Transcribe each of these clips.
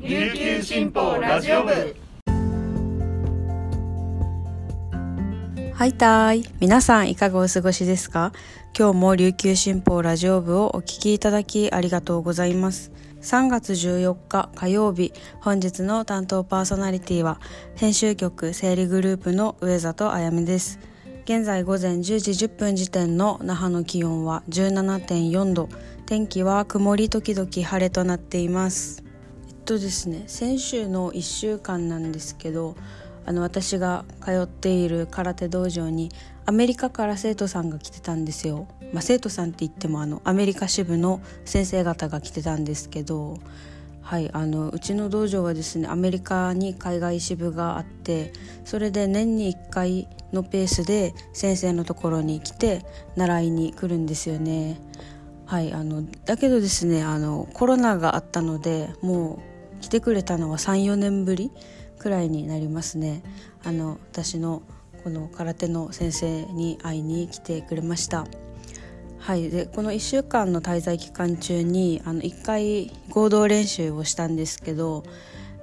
琉球新報ラジオ部はいたい。皆さんいかがお過ごしですか？今日も琉球新報ラジオ部をお聞きいただきありがとうございます。3月14日火曜日、本日の担当パーソナリティは、編集局整理グループの上里あやめです。現在午前10時10分時点の那覇の気温は17.4度、天気は曇り時々晴れとなっています。とですね、先週の1週間なんですけど、あの私が通っている空手道場にアメリカから生徒さんが来てたんですよ、まあ、生徒さんって言ってもあのアメリカ支部の先生方が来てたんですけどはいあのうちの道場はですねアメリカに海外支部があってそれで年に1回のペースで先生のところに来て習いに来るんですよね。はいあのだけどですねあのコロナがあったのでもう来てくれたのは34年ぶりくらいになりますね。あの私のこの空手の先生に会いに来てくれました。はいでこの1週間の滞在期間中にあの1回合同練習をしたんですけど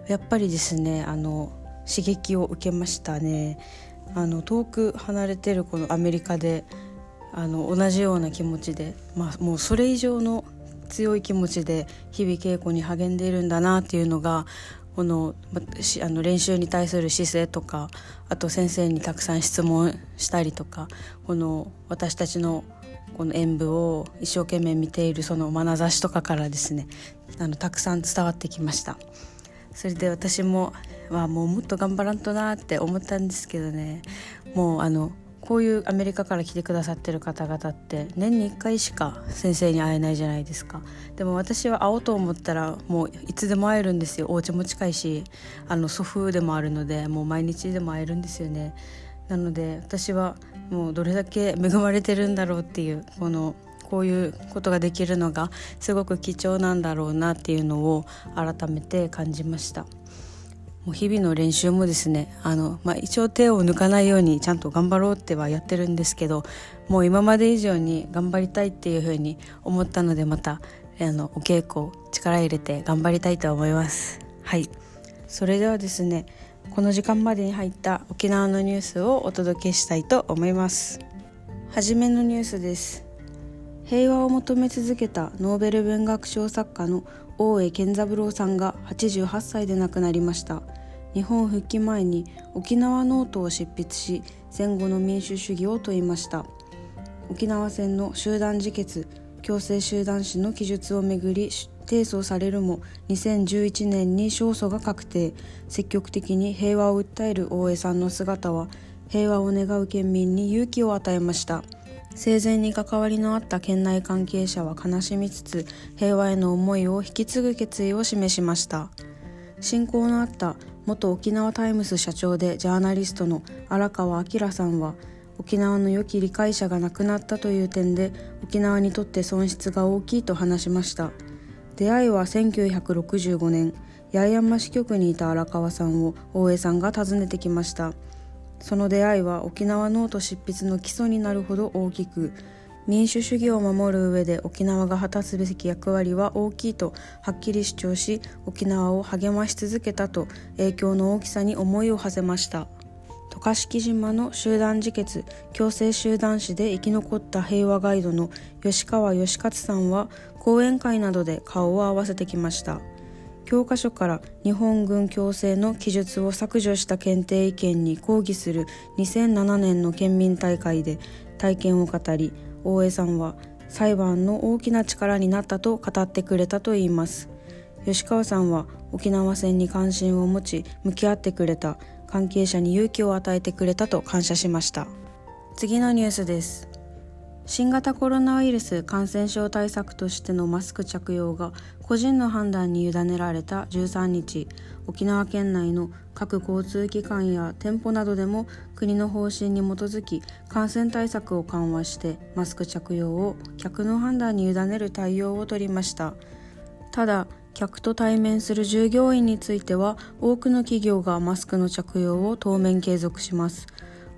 やっぱりですねあの刺激を受けましたね。あの遠く離れてるこのアメリカであの同じような気持ちで、まあ、もうそれ以上の強い気持ちで日々稽古に励んでいるんだなっていうのがこのあの練習に対する姿勢とかあと先生にたくさん質問したりとかこの私たちのこの演舞を一生懸命見ているその眼差しとかからですねあのたくさん伝わってきました。それで私もはもうもっと頑張らんとなって思ったんですけどね。もうあのこういうアメリカから来てくださってる方々って年に1回しか先生に会えないじゃないですか。でも私は会おうと思ったらもういつでも会えるんですよ。お家も近いしあの祖父でもあるのでもう毎日でも会えるんですよね。なので私はもうどれだけ恵まれてるんだろうっていうこのこういうことができるのがすごく貴重なんだろうなっていうのを改めて感じました。もう日々の練習もですねあの、まあ、一応手を抜かないようにちゃんと頑張ろうってはやってるんですけどもう今まで以上に頑張りたいっていうふうに思ったのでまたあのお稽古力入れて頑張りたいと思います。はい。それではですねこの時間までに入った沖縄のニュースをお届けしたいと思います。はじめのニュースです。平和を求め続けたノーベル文学賞作家の大江健三郎さんが88歳で亡くなりました。日本復帰前に沖縄ノートを執筆し戦後の民主主義を問いました。沖縄戦の集団自決強制集団死の記述をめぐり提訴されるも2011年に勝訴が確定。積極的に平和を訴える大江さんの姿は平和を願う県民に勇気を与えました。生前に関わりのあった県内関係者は悲しみつつ平和への思いを引き継ぐ決意を示しました。親交のあった元沖縄タイムス社長でジャーナリストの荒川明さんは沖縄の良き理解者が亡くなったという点で沖縄にとって損失が大きいと話しました。出会いは1965年八重山支局にいた荒川さんを大江さんが訪ねてきました。その出会いは沖縄ノート執筆の基礎になるほど大きく。民主主義を守る上で沖縄が果たすべき役割は大きいとはっきり主張し沖縄を励まし続けたと影響の大きさに思いを馳せました。渡嘉敷島の集団自決強制集団死で生き残った平和ガイドの吉川義勝さんは講演会などで顔を合わせてきました。教科書から日本軍強制の記述を削除した検定意見に抗議する2007年の県民大会で体験を語り大江さんは裁判の大きな力になったと語ってくれたといいます。吉川さんは沖縄戦に関心を持ち向き合ってくれた関係者に勇気を与えてくれたと感謝しました。次のニュースです。新型コロナウイルス感染症対策としてのマスク着用が個人の判断に委ねられた13日沖縄県内の各交通機関や店舗などでも国の方針に基づき感染対策を緩和してマスク着用を客の判断に委ねる対応を取りました。ただ客と対面する従業員については多くの企業がマスクの着用を当面継続します。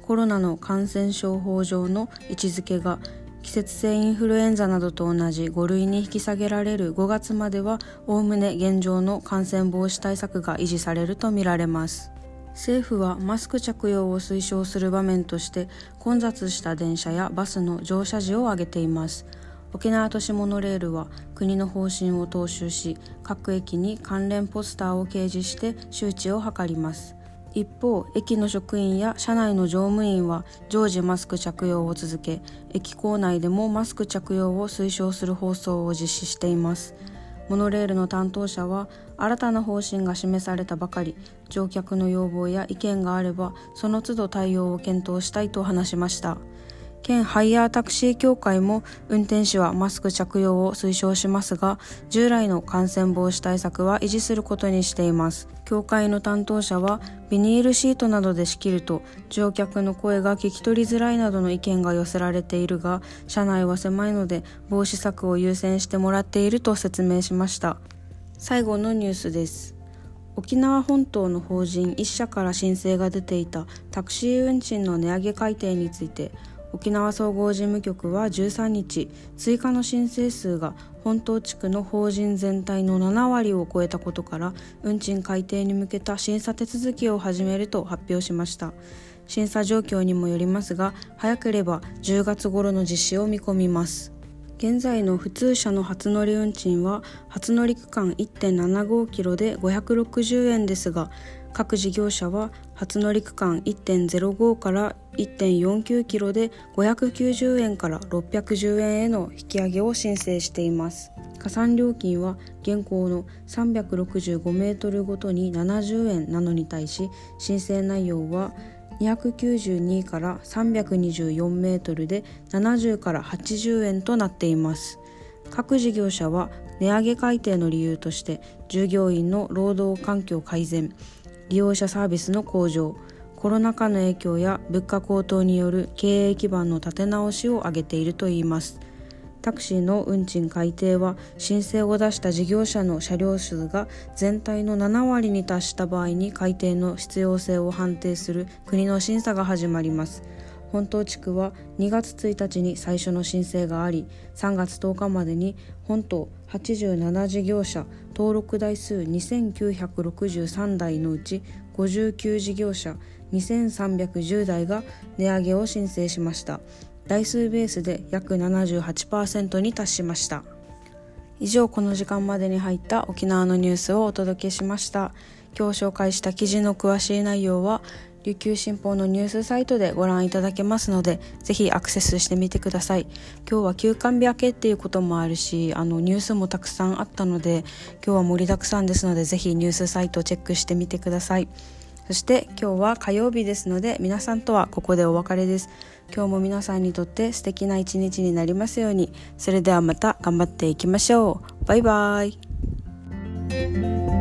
コロナの感染症法上の位置づけが季節性インフルエンザなどと同じ5類に引き下げられる5月まではおおむね現状の感染防止対策が維持されるとみられます。政府はマスク着用を推奨する場面として混雑した電車やバスの乗車時を挙げています。沖縄都市モノレールは国の方針を踏襲し各駅に関連ポスターを掲示して周知を図ります。一方駅の職員や車内の乗務員は常時マスク着用を続け駅構内でもマスク着用を推奨する放送を実施しています。モノレールの担当者は新たな方針が示されたばかり。乗客の要望や意見があればその都度対応を検討したいと話しました。県ハイヤータクシー協会も運転手はマスク着用を推奨しますが従来の感染防止対策は維持することにしています。協会の担当者はビニールシートなどで仕切ると乗客の声が聞き取りづらいなどの意見が寄せられているが車内は狭いので防止策を優先してもらっていると説明しました。最後のニュースです。沖縄本島の法人1社から申請が出ていたタクシー運賃の値上げ改定について沖縄総合事務局は13日追加の申請数が本島地区の法人全体の7割を超えたことから運賃改定に向けた審査手続きを始めると発表しました。審査状況にもよりますが早ければ10月頃の実施を見込みます。現在の普通車の初乗り運賃は初乗り区間1.75キロで560円ですが各事業者は初乗り区間1.05から1.49キロで590円から610円への引き上げを申請しています。加算料金は現行の365メートルごとに70円なのに対し申請内容は292から324メートルで70から80円となっています。各事業者は値上げ改定の理由として従業員の労働環境改善利用者サービスの向上コロナ禍の影響や物価高騰による経営基盤の立て直しを挙げているといいます。タクシーの運賃改定は申請を出した事業者の車両数が全体の7割に達した場合に改定の必要性を判定する国の審査が始まります。本島地区は2月1日に最初の申請があり3月10日までに本島87事業者登録台数2963台のうち59事業者2310台が値上げを申請しました。台数ベースで約78%に達しました。以上この時間までに入った沖縄のニュースをお届けしました。今日紹介した記事の詳しい内容は琉球新報のニュースサイトでご覧いただけますのでぜひアクセスしてみてください。今日は休館日明けっていうこともあるしあのニュースもたくさんあったので今日は盛りだくさんですのでぜひニュースサイトをチェックしてみてください。そして今日は火曜日ですので皆さんとはここでお別れです。今日も皆さんにとって素敵な一日になりますように。それではまた頑張っていきましょう。バイバーイ。